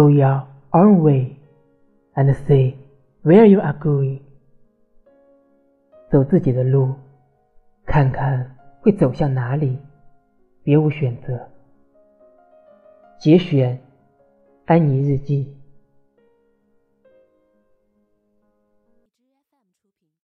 Go your own way and see where you are going。走自己的路，看看会走向哪里，别无选择。节选《安妮日记》。